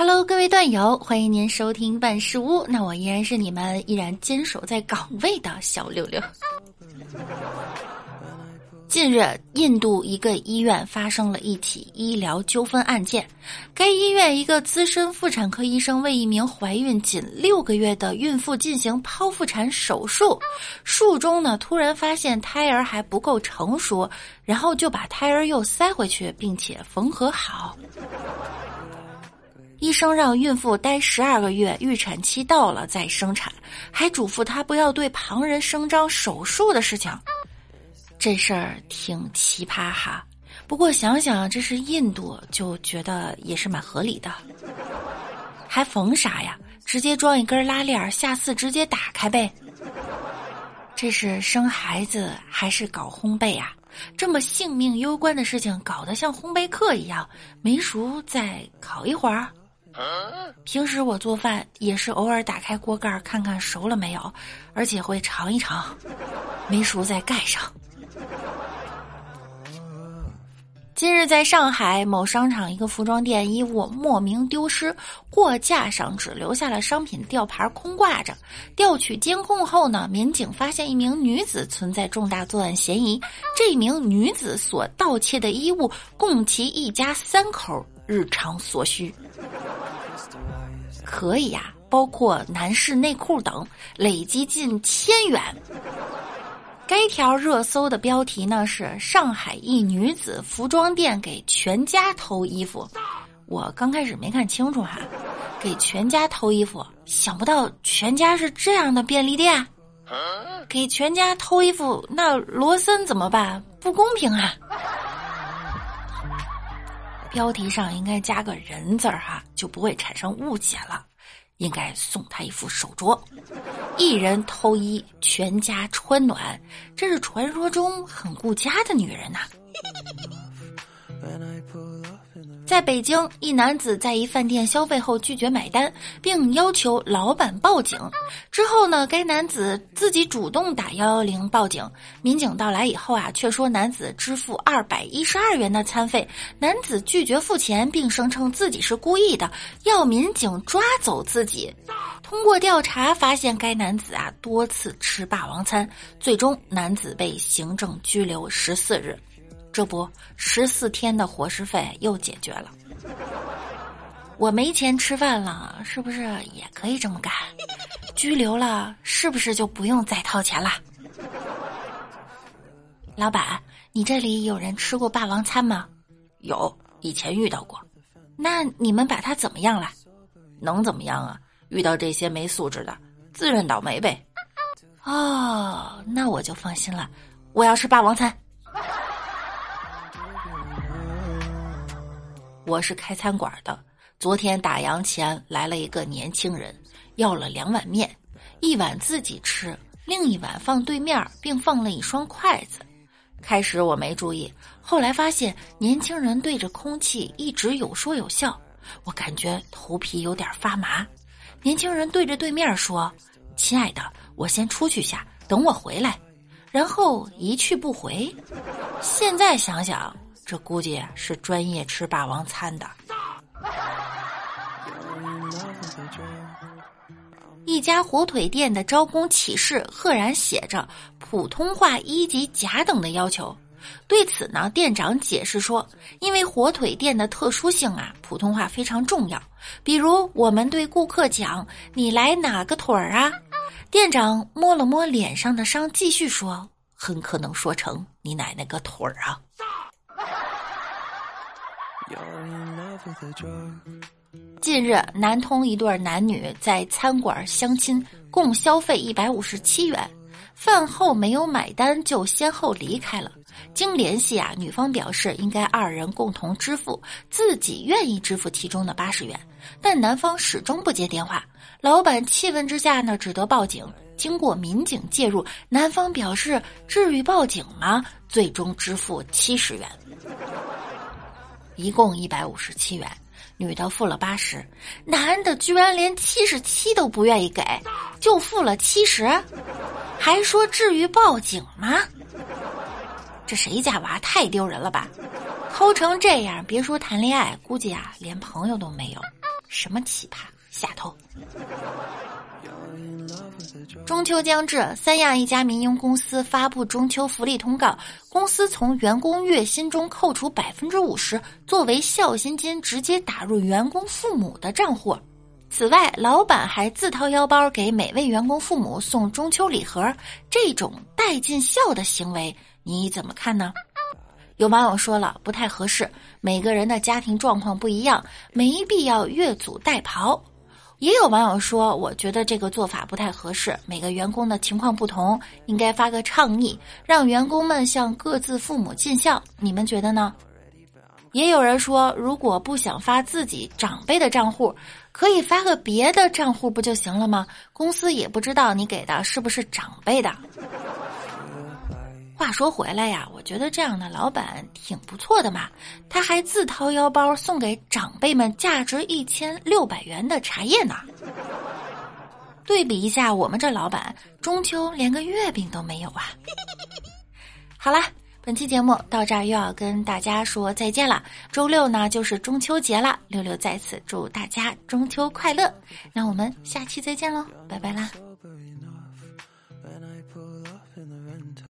Hello，各位段友，欢迎您收听万事屋。那我依然是你们依然坚守在岗位的小六六。近日，印度一个医院发生了一起医疗纠纷案件。该医院一个资深妇产科医生为一名怀孕仅六个月的孕妇进行剖腹产手术，术中呢突然发现胎儿还不够成熟，然后就把胎儿又塞回去，并且缝合好。医生让孕妇待十二个月，预产期到了再生产，还嘱咐她不要对旁人声张手术的事情。这事儿挺奇葩哈，不过想想这是印度，就觉得也是蛮合理的。还缝啥呀？直接装一根拉链，下次直接打开呗。这是生孩子还是搞烘焙啊？这么性命攸关的事情，搞得像烘焙课一样，没熟再烤一会儿。平时我做饭也是偶尔打开锅盖看看熟了没有，而且会尝一尝，没熟再盖上。今日在上海某商场一个服装店，衣物莫名丢失，货架上只留下了商品吊牌空挂着。调取监控后呢，民警发现一名女子存在重大作案嫌疑。这名女子所盗窃的衣物供其一家三口日常所需。可以呀，包括男士内裤等，累积近千元。该条热搜的标题呢是“上海一女子服装店给全家偷衣服”。我刚开始没看清楚哈，给全家偷衣服，想不到全家是这样的便利店。给全家偷衣服，那罗森怎么办？不公平啊！标题上应该加个人字儿哈，就不会产生误解了。应该送他一副手镯。一人偷衣，全家穿暖，这是传说中很顾家的女人呐。在北京，一男子在一饭店消费后拒绝买单，并要求老板报警。之后呢，该男子自己主动打幺幺零报警。民警到来以后啊，却说男子支付二百一十二元的餐费，男子拒绝付钱，并声称自己是故意的，要民警抓走自己。通过调查发现，该男子啊多次吃霸王餐，最终男子被行政拘留十四日。这不，十四天的伙食费又解决了。我没钱吃饭了，是不是也可以这么干？拘留了，是不是就不用再掏钱了？老板，你这里有人吃过霸王餐吗？有，以前遇到过。那你们把他怎么样了？能怎么样啊？遇到这些没素质的，自认倒霉呗。哦，那我就放心了。我要吃霸王餐。我是开餐馆的，昨天打烊前来了一个年轻人，要了两碗面，一碗自己吃，另一碗放对面，并放了一双筷子。开始我没注意，后来发现年轻人对着空气一直有说有笑，我感觉头皮有点发麻。年轻人对着对面说：“亲爱的，我先出去下，等我回来。”然后一去不回。现在想想。这估计是专业吃霸王餐的。一家火腿店的招工启事赫然写着普通话一级甲等的要求。对此呢，店长解释说，因为火腿店的特殊性啊，普通话非常重要。比如我们对顾客讲：“你来哪个腿儿啊？”店长摸了摸脸上的伤，继续说：“很可能说成你奶奶个腿儿啊。”近日，南通一对男女在餐馆相亲，共消费一百五十七元，饭后没有买单就先后离开了。经联系啊，女方表示应该二人共同支付，自己愿意支付其中的八十元，但男方始终不接电话。老板气愤之下呢，只得报警。经过民警介入，男方表示至于报警吗？最终支付七十元。一共一百五十七元，女的付了八十，男的居然连七十七都不愿意给，就付了七十，还说至于报警吗？这谁家娃太丢人了吧！抠成这样，别说谈恋爱，估计啊连朋友都没有。什么奇葩下头！中秋将至，三亚一家民营公司发布中秋福利通告，公司从员工月薪中扣除百分之五十，作为孝心金，直接打入员工父母的账户。此外，老板还自掏腰包给每位员工父母送中秋礼盒，这种带尽孝的行为，你怎么看呢？有网友说了，不太合适，每个人的家庭状况不一样，没必要越俎代庖。也有网友说，我觉得这个做法不太合适，每个员工的情况不同，应该发个倡议，让员工们向各自父母尽孝。你们觉得呢？也有人说，如果不想发自己长辈的账户，可以发个别的账户不就行了吗？公司也不知道你给的是不是长辈的。话说回来呀，我觉得这样的老板挺不错的嘛，他还自掏腰包送给长辈们价值一千六百元的茶叶呢。对比一下，我们这老板中秋连个月饼都没有啊。好啦，本期节目到这儿又要跟大家说再见了。周六呢就是中秋节了，六六在此祝大家中秋快乐。那我们下期再见喽，拜拜啦。